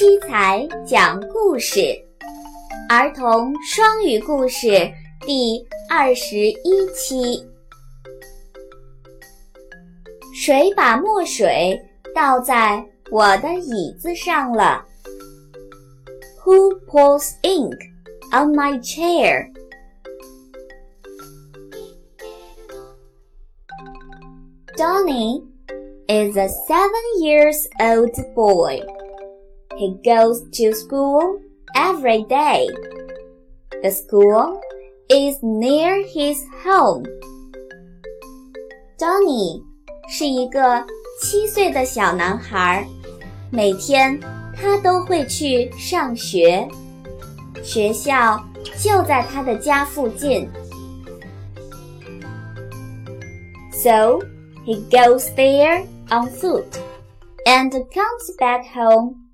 七彩讲故事，儿童双语故事第二十一期。谁把墨水倒在我的椅子上了？Who pours ink on my chair? Donny is a seven years old boy. He goes to school every day. The school is near his home. Donny 是一个七岁的小男孩，每天他都会去上学，学校就在他的家附近。So he goes there on foot and comes back home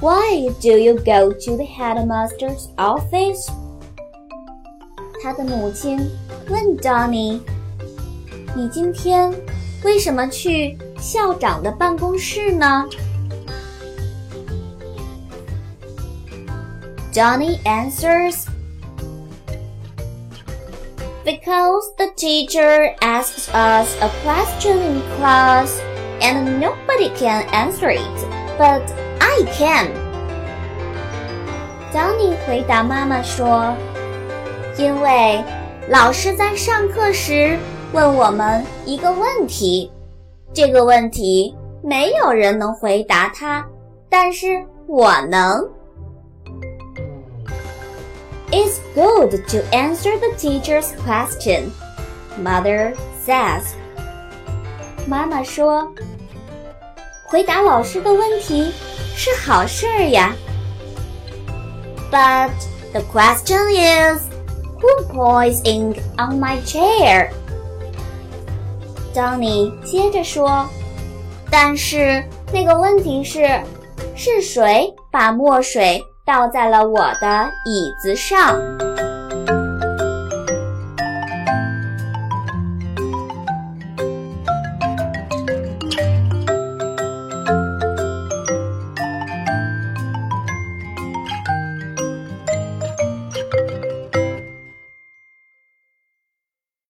Why do you go to the headmaster's office? 他的母亲问 Donny：“ 你今天为什么去校长的办公室呢？”Donny answers, Because the teacher asks us a question in class and nobody can answer it, but I can. Donny 回答妈妈说：“因为老师在上课时问我们一个问题，这个问题没有人能回答他，但是我能。” It's good to answer the teacher's question, Mother says. 妈妈说：“回答老师的问题是好事儿呀。” But the question is, who pours ink on my chair? 当你接着说：“但是那个问题是，是谁把墨水？”倒在了我的椅子上。